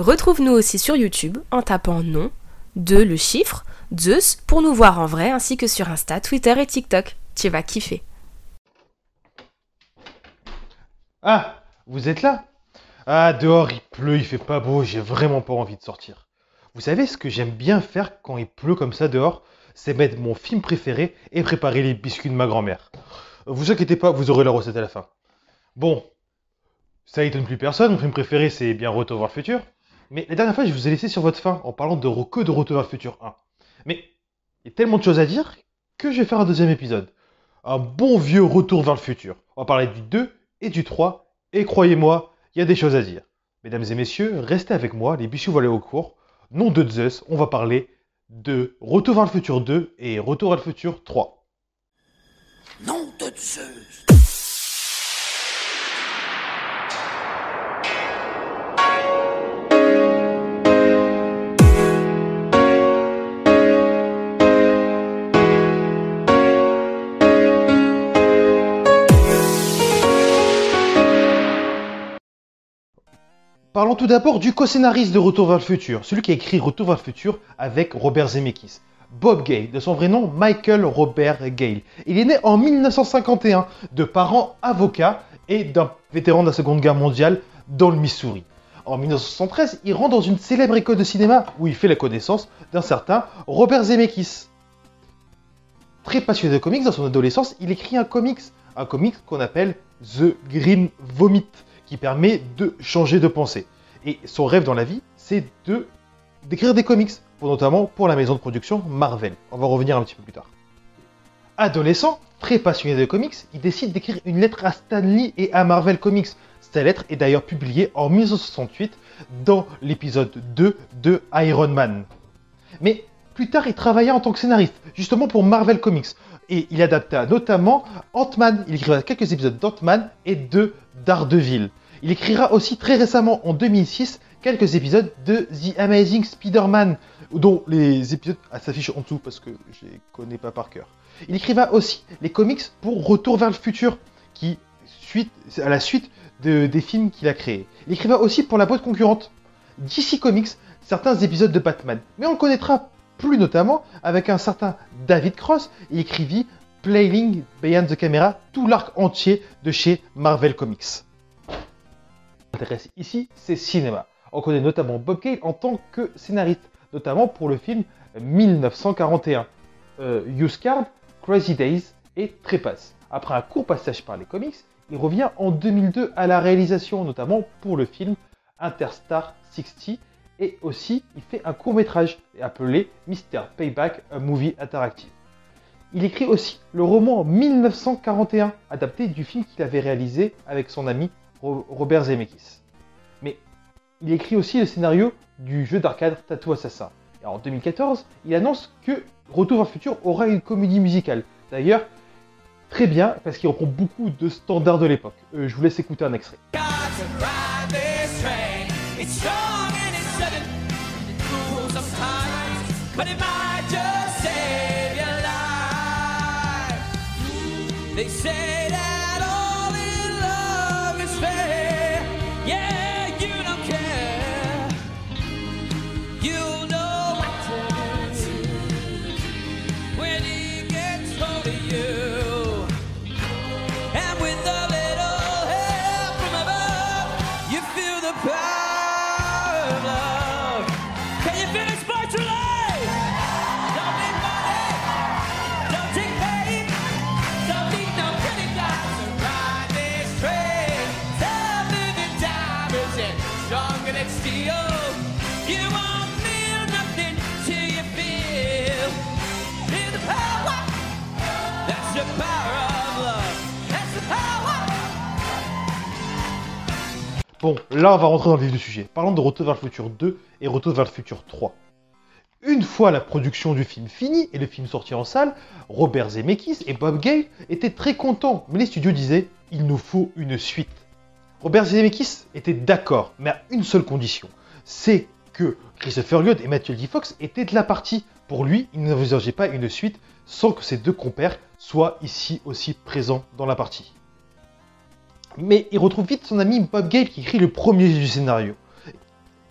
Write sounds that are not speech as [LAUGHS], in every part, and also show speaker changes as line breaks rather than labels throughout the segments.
Retrouve-nous aussi sur YouTube en tapant nom, de le chiffre, Zeus pour nous voir en vrai ainsi que sur Insta, Twitter et TikTok. Tu vas kiffer.
Ah, vous êtes là? Ah, dehors il pleut, il fait pas beau, j'ai vraiment pas envie de sortir. Vous savez ce que j'aime bien faire quand il pleut comme ça dehors? C'est mettre mon film préféré et préparer les biscuits de ma grand-mère. Vous inquiétez pas, vous aurez la recette à la fin. Bon, ça étonne plus personne, mon film préféré c'est bien Retour vers le futur. Mais la dernière fois, je vous ai laissé sur votre faim en parlant de que de Retour vers le futur 1. Mais il y a tellement de choses à dire que je vais faire un deuxième épisode. Un bon vieux Retour vers le futur. On va parler du 2 et du 3. Et croyez-moi, il y a des choses à dire. Mesdames et messieurs, restez avec moi, les bichous vont au cours. Nom de Zeus, on va parler de Retour vers le futur 2 et Retour vers le futur 3.
Nom de Zeus
Parlons tout d'abord du co-scénariste de Retour vers le futur, celui qui a écrit Retour vers le futur avec Robert Zemeckis. Bob Gale, de son vrai nom Michael Robert Gale. Il est né en 1951 de parents avocats et d'un vétéran de la Seconde Guerre mondiale dans le Missouri. En 1973, il rentre dans une célèbre école de cinéma où il fait la connaissance d'un certain Robert Zemeckis. Très passionné de comics dans son adolescence, il écrit un comics, un comics qu'on appelle The Green Vomit qui permet de changer de pensée. Et son rêve dans la vie, c'est de d'écrire des comics, notamment pour la maison de production Marvel. On va revenir un petit peu plus tard. Adolescent, très passionné de comics, il décide d'écrire une lettre à Stan Lee et à Marvel Comics. Cette lettre est d'ailleurs publiée en 1968 dans l'épisode 2 de Iron Man. Mais plus tard, il travailla en tant que scénariste, justement pour Marvel Comics. Et il adapta notamment Ant-Man. Il écrira quelques épisodes d'Ant-Man et de Daredevil. Il écrira aussi très récemment, en 2006, quelques épisodes de The Amazing Spider-Man, dont les épisodes s'affichent en dessous parce que je les connais pas par cœur. Il écriva aussi les comics pour Retour vers le futur, qui suite, à la suite des films qu'il a créés. Il écriva aussi pour la boîte concurrente DC Comics certains épisodes de Batman, mais on le connaîtra plus notamment avec un certain David Cross. Il écrivit Playing Beyond the Camera, tout l'arc entier de chez Marvel Comics ici, c'est cinéma. On connaît notamment Bob en tant que scénariste, notamment pour le film 1941, euh, Card, Crazy Days et Trépasse. Après un court passage par les comics, il revient en 2002 à la réalisation, notamment pour le film Interstar 60, et aussi il fait un court métrage appelé Mr. Payback, a movie interactive. Il écrit aussi le roman 1941, adapté du film qu'il avait réalisé avec son ami Robert Zemeckis. Mais il écrit aussi le scénario du jeu d'arcade Tattoo Assassin. En 2014, il annonce que Retour vers le futur aura une comédie musicale. D'ailleurs, très bien, parce qu'il reprend beaucoup de standards de l'époque. Euh, je vous laisse écouter un extrait. Bon, là on va rentrer dans le vif du sujet. Parlons de Retour vers le futur 2 et Retour vers le futur 3. Une fois la production du film finie et le film sorti en salle, Robert Zemeckis et Bob Gale étaient très contents, mais les studios disaient il nous faut une suite. Robert Zemeckis était d'accord, mais à une seule condition, c'est que Christopher Lloyd et Matthew L. Fox étaient de la partie. Pour lui, il n'envisageait pas une suite sans que ses deux compères soient ici aussi présents dans la partie. Mais il retrouve vite son ami Bob Gale qui écrit le premier du scénario.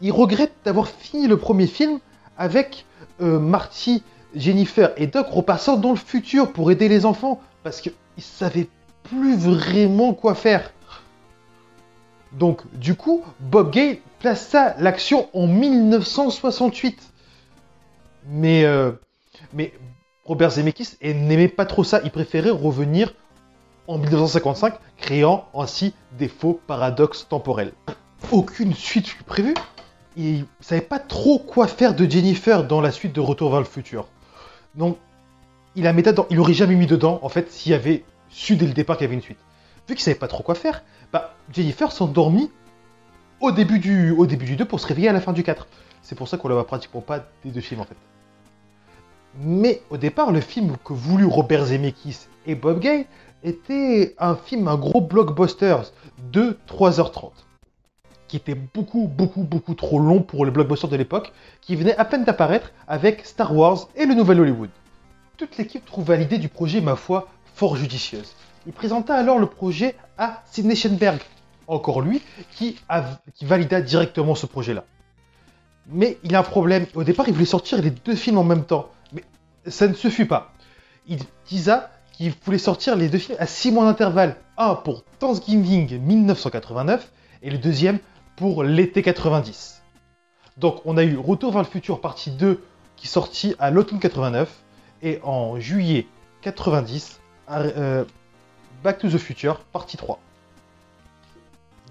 il regrette d'avoir fini le premier film avec euh, Marty, Jennifer et Doc repassant dans le futur pour aider les enfants parce qu'ils savaient plus vraiment quoi faire. Donc, du coup, Bob Gale plaça l'action en 1968. Mais, euh, mais Robert Zemeckis n'aimait pas trop ça. Il préférait revenir en 1955, créant ainsi des faux paradoxes temporels. Aucune suite fut prévue. Il ne savait pas trop quoi faire de Jennifer dans la suite de Retour vers le futur. Donc, il a mis dedans. Il aurait jamais mis dedans, en fait, s'il avait su dès le départ qu'il y avait une suite. Vu qu'il savait pas trop quoi faire, bah, Jennifer s'endormit au début du au début du 2 pour se réveiller à la fin du 4. C'est pour ça qu'on la voit pratiquement pas des deux films en fait. Mais au départ, le film que voulu Robert Zemeckis et Bob Gay était un film, un gros blockbuster de 3h30 qui était beaucoup, beaucoup, beaucoup trop long pour les blockbusters de l'époque, qui venait à peine d'apparaître avec Star Wars et le Nouvel Hollywood. Toute l'équipe trouva l'idée du projet, ma foi, fort judicieuse. Il présenta alors le projet à Sidney Schenberg, encore lui, qui, qui valida directement ce projet-là. Mais il a un problème. Au départ, il voulait sortir les deux films en même temps. Mais ça ne se fut pas. Il disa qu'il voulait sortir les deux films à six mois d'intervalle. Un pour Thanksgiving 1989 et le deuxième pour l'été 90. Donc on a eu Retour vers le futur partie 2 qui sortit à l'automne 89 et en juillet 90 euh, Back to the Future partie 3.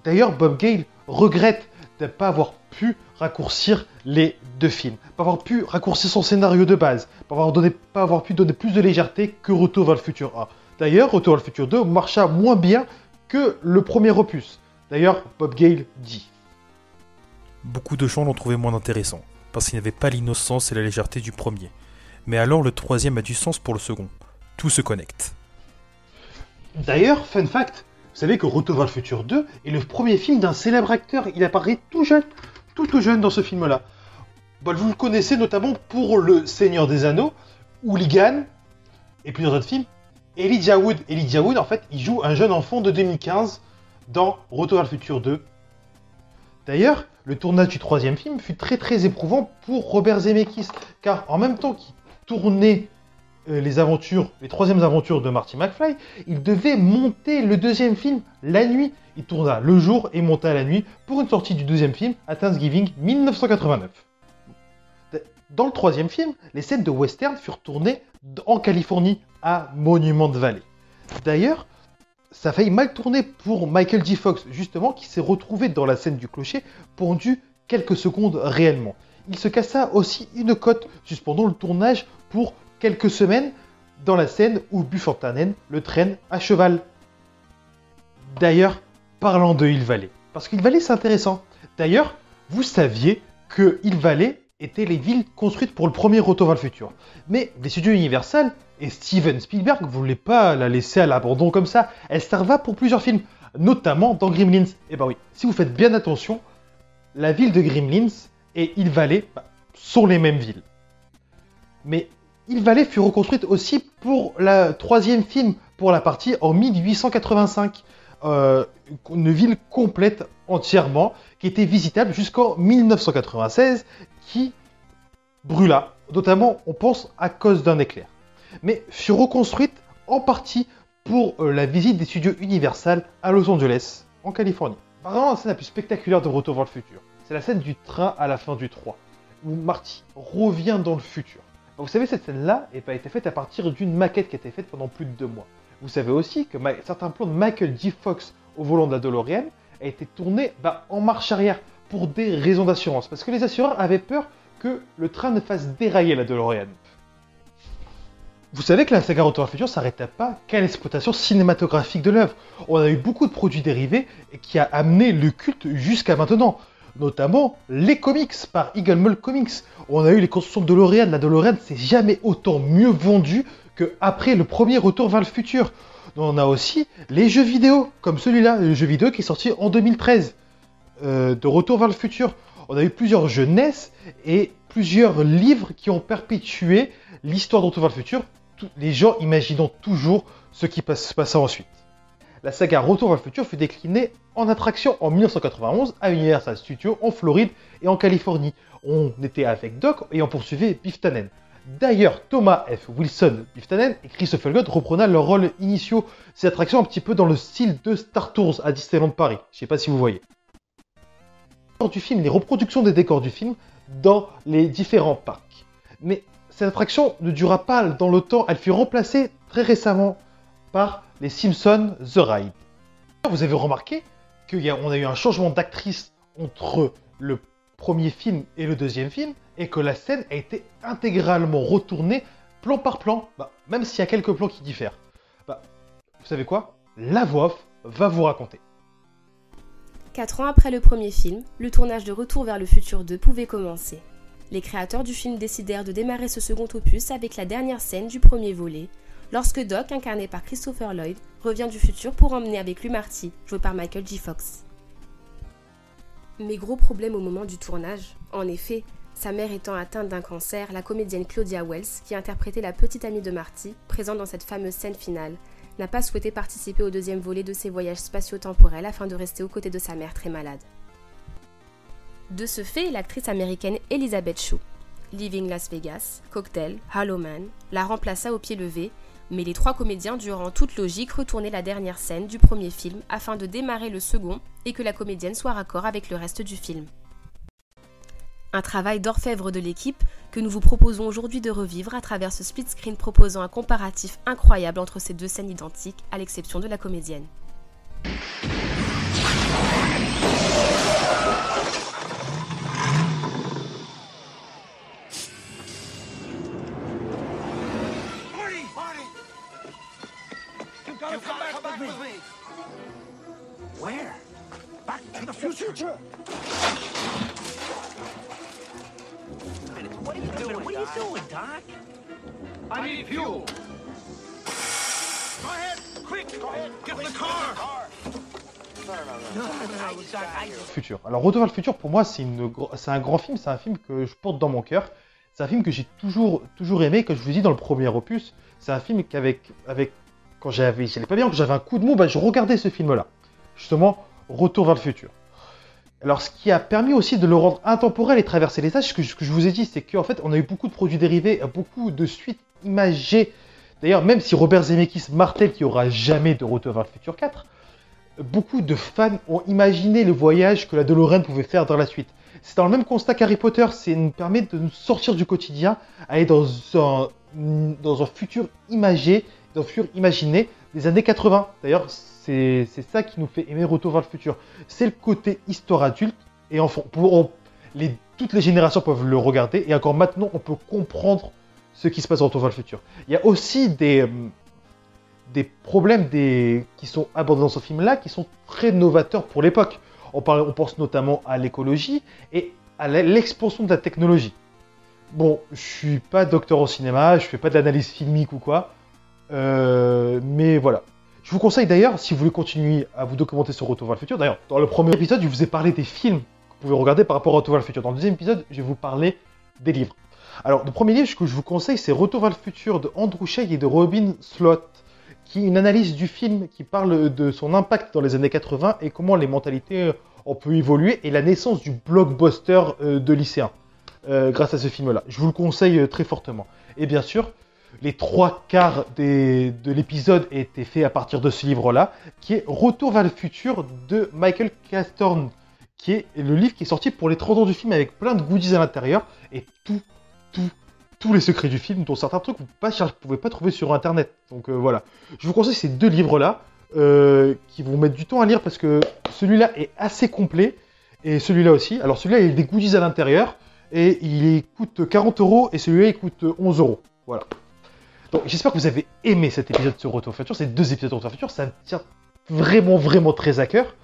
D'ailleurs Bob Gale regrette de ne pas avoir pu raccourcir les deux films, pas avoir pu raccourcir son scénario de base, pas avoir, donné, pas avoir pu donner plus de légèreté que Retour vers le futur 1. D'ailleurs, Retour vers le futur 2 marcha moins bien que le premier opus. D'ailleurs, Bob Gale dit
Beaucoup de gens l'ont trouvé moins intéressant, parce qu'il n'avait pas l'innocence et la légèreté du premier. Mais alors le troisième a du sens pour le second. Tout se connecte.
D'ailleurs, fun fact, vous savez que Retour vers le futur 2 est le premier film d'un célèbre acteur. Il apparaît tout jeune, tout tout jeune dans ce film-là. vous le connaissez notamment pour Le Seigneur des Anneaux, Hooligan et plusieurs autres films. Elijah Wood, Elijah Wood, en fait, il joue un jeune enfant de 2015 dans Retour vers le futur 2. D'ailleurs, le tournage du troisième film fut très très éprouvant pour Robert Zemeckis, car en même temps qu'il tournait les aventures, les troisièmes aventures de Marty McFly, il devait monter le deuxième film la nuit. Il tourna le jour et monta la nuit pour une sortie du deuxième film à Thanksgiving 1989. Dans le troisième film, les scènes de western furent tournées en Californie à Monument Valley. D'ailleurs, ça a failli mal tourner pour Michael J. Fox, justement, qui s'est retrouvé dans la scène du clocher pendu quelques secondes réellement. Il se cassa aussi une côte, suspendant le tournage pour quelques semaines dans la scène où Buffantanen le traîne à cheval. D'ailleurs, parlant de Hill Valley, parce qu'Hill Valley c'est intéressant. D'ailleurs, vous saviez que Hill Valley étaient les villes construites pour le premier Retour vers le futur. Mais les studios Universal et Steven Spielberg ne voulaient pas la laisser à l'abandon comme ça? Elle serva pour plusieurs films, notamment dans Gremlins. Et eh bah ben oui, si vous faites bien attention, la ville de Gremlins et Hill Valley bah, sont les mêmes villes. Mais Hill Valley fut reconstruite aussi pour le troisième film, pour la partie en 1885. Euh, une ville complète entièrement, qui était visitable jusqu'en 1996, qui brûla, notamment on pense à cause d'un éclair. Mais fut reconstruite en partie pour euh, la visite des studios Universal à Los Angeles, en Californie. Exemple, la scène la plus spectaculaire de Retour vers le futur, c'est la scène du train à la fin du 3, où Marty revient dans le futur. Vous savez, cette scène-là a été faite à partir d'une maquette qui a été faite pendant plus de deux mois. Vous savez aussi que certains plans de Michael J. Fox au volant de la DeLorean a été tourné bah, en marche arrière pour des raisons d'assurance. Parce que les assureurs avaient peur que le train ne fasse dérailler la DeLorean. Vous savez que la saga Retour à futur s'arrêtait pas qu'à l'exploitation cinématographique de l'œuvre. On a eu beaucoup de produits dérivés qui a amené le culte jusqu'à maintenant. Notamment les comics par Eagle Mull Comics. On a eu les constructions de DeLorean. La DeLorean s'est jamais autant mieux vendue qu'après le premier Retour vers le futur. On a aussi les jeux vidéo, comme celui-là, le jeu vidéo qui est sorti en 2013. Euh, de Retour vers le futur. On a eu plusieurs jeunesses et plusieurs livres qui ont perpétué l'histoire de Retour vers le futur, les gens imaginant toujours ce qui se passera ensuite. La saga Retour vers le futur fut déclinée en attraction en 1991 à Universal Studios en Floride et en Californie. On était avec Doc et on poursuivait Biff Tannen. D'ailleurs, Thomas F. Wilson, Biff Tannen et Christopher Lloyd reprenaient leurs rôles initiaux. Ces attractions un petit peu dans le style de Star Tours à Disneyland Paris. Je sais pas si vous voyez. Du film, les reproductions des décors du film dans les différents parcs. Mais cette attraction ne dura pas dans le temps, elle fut remplacée très récemment par les Simpsons The Ride. Vous avez remarqué qu'on a eu un changement d'actrice entre le premier film et le deuxième film, et que la scène a été intégralement retournée plan par plan, bah, même s'il y a quelques plans qui diffèrent. Bah, vous savez quoi? La voix off va vous raconter.
Quatre ans après le premier film, le tournage de Retour vers le futur 2 pouvait commencer. Les créateurs du film décidèrent de démarrer ce second opus avec la dernière scène du premier volet, lorsque Doc, incarné par Christopher Lloyd, revient du futur pour emmener avec lui Marty, joué par Michael J. Fox. Mais gros problème au moment du tournage. En effet, sa mère étant atteinte d'un cancer, la comédienne Claudia Wells, qui interprétait la petite amie de Marty, présente dans cette fameuse scène finale, n'a pas souhaité participer au deuxième volet de ses voyages spatio-temporels afin de rester aux côtés de sa mère très malade. De ce fait, l'actrice américaine Elizabeth Shue, Living Las Vegas, Cocktail, Hollow Man, la remplaça au pied levé mais les trois comédiens durent en toute logique retourner la dernière scène du premier film afin de démarrer le second et que la comédienne soit raccord avec le reste du film. Un travail d'orfèvre de l'équipe que nous vous proposons aujourd'hui de revivre à travers ce split screen proposant un comparatif incroyable entre ces deux scènes identiques, à l'exception de la comédienne.
Where? Back to the future. What are you doing? What are you doing, Doc? I need fuel. Go ahead, quick. Go ahead. Get the car.
Futur. Alors Retour vers le futur, pour moi, c'est une c'est un grand film, c'est un film que je porte dans mon cœur. C'est un film que j'ai toujours, toujours aimé, comme je vous ai dit dans le premier opus. C'est un film qu'avec, avec, quand j'avais, pas bien, quand j'avais un coup de mou, bah, je regardais ce film-là. Justement, Retour vers le futur. Alors, ce qui a permis aussi de le rendre intemporel et traverser les âges, ce que, je- ce que je vous ai dit, c'est qu'en fait, on a eu beaucoup de produits dérivés, beaucoup de suites imagées. D'ailleurs, même si Robert Zemeckis martèle qu'il n'y aura jamais de Retour vers le futur 4, beaucoup de fans ont imaginé le voyage que la DeLorean pouvait faire dans la suite. C'est dans le même constat qu'Harry Potter, c'est nous permet de nous sortir du quotidien, aller dans un, dans un futur imagé, un futur imaginé des années 80. D'ailleurs, c'est ça qui nous fait aimer Retour vers le futur. C'est le côté histoire adulte et enfant. Toutes les générations peuvent le regarder et encore maintenant, on peut comprendre ce qui se passe dans Retour vers le futur. Il y a aussi des, euh, problèmes qui sont abordés dans ce film-là qui sont très novateurs pour l'époque. On, on pense notamment à l'écologie et à l'expansion de la technologie. Bon, je suis pas docteur en cinéma, je fais pas de l'analyse filmique ou quoi, mais voilà. Je vous conseille d'ailleurs, si vous voulez continuer à vous documenter sur Retour vers le futur, d'ailleurs, dans le premier épisode, je vous ai parlé des films que vous pouvez regarder par rapport à Retour vers le futur. Dans le deuxième épisode, je vais vous parler des livres. Alors, le premier livre que je vous conseille, c'est Retour vers le futur de Andrew Shea et de Robin Slott, qui est une analyse du film qui parle de son impact dans les années 80 et comment les mentalités euh, ont pu évoluer et la naissance du blockbuster euh, de lycéens euh, grâce à ce film-là. Je vous le conseille euh, très fortement. Et bien sûr, les trois quarts de l'épisode étaient faits à partir de ce livre-là, qui est Retour vers le futur de Michael Castorn, qui est le livre qui est sorti pour les 30 ans du film avec plein de goodies à l'intérieur et tout, tout, tous les secrets du film, dont certains trucs vous ne pouvez pas trouver sur Internet. Donc euh, voilà. Je vous conseille ces deux livres-là, euh, qui vont mettre du temps à lire parce que celui-là est assez complet, et celui-là aussi. Alors celui-là, il a des goodies à l'intérieur, et il coûte 40 euros, et celui-là, il coûte 11 euros. Voilà. J'espère que vous avez aimé cet épisode sur Retour au futur, ces deux épisodes de Retour au futur, ça me tient vraiment, vraiment très à cœur.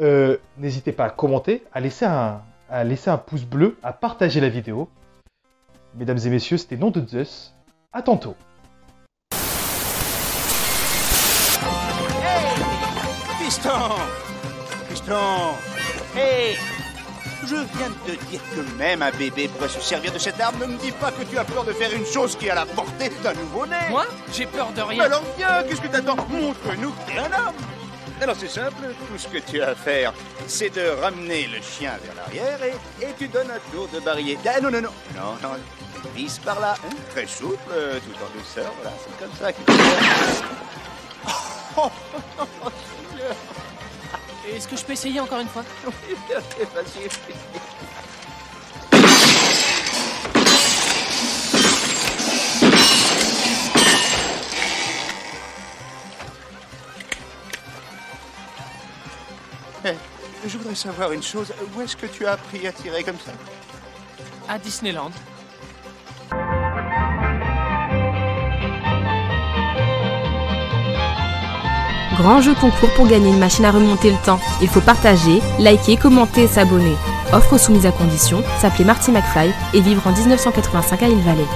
Euh, N'hésitez pas à commenter, à laisser, un, à laisser un pouce bleu, à partager la vidéo. Mesdames et messieurs, c'était Nom de Zeus. À tantôt.
Piston Piston Hé Je viens de te dire que même un bébé pourrait se servir de cette arme. Ne me dis pas que tu as peur de faire une chose qui est à la portée d'un nouveau-né
Moi J'ai peur de rien.
alors viens, qu'est-ce que t'attends? Montre-nous que t'es un homme Alors c'est simple, tout ce que tu as à faire, c'est de ramener le chien vers l'arrière et, et tu donnes un tour de barillet. Ah non, non, non, non, non, vise par là, hein, très souple, euh, tout en douceur, voilà, c'est comme ça qu'il faut faire. Oh, [LAUGHS]
Est-ce que je peux essayer encore une fois [LAUGHS]
oui, c'est facile. Eh, Je voudrais savoir une chose. Où est-ce que tu as appris à tirer comme ça?
À Disneyland.
Grand jeu concours pour gagner une machine à remonter le temps. Il faut partager, liker, commenter et s'abonner. Offre soumise à condition, s'appeler Marty McFly et vivre en 1985 à Hill Valley.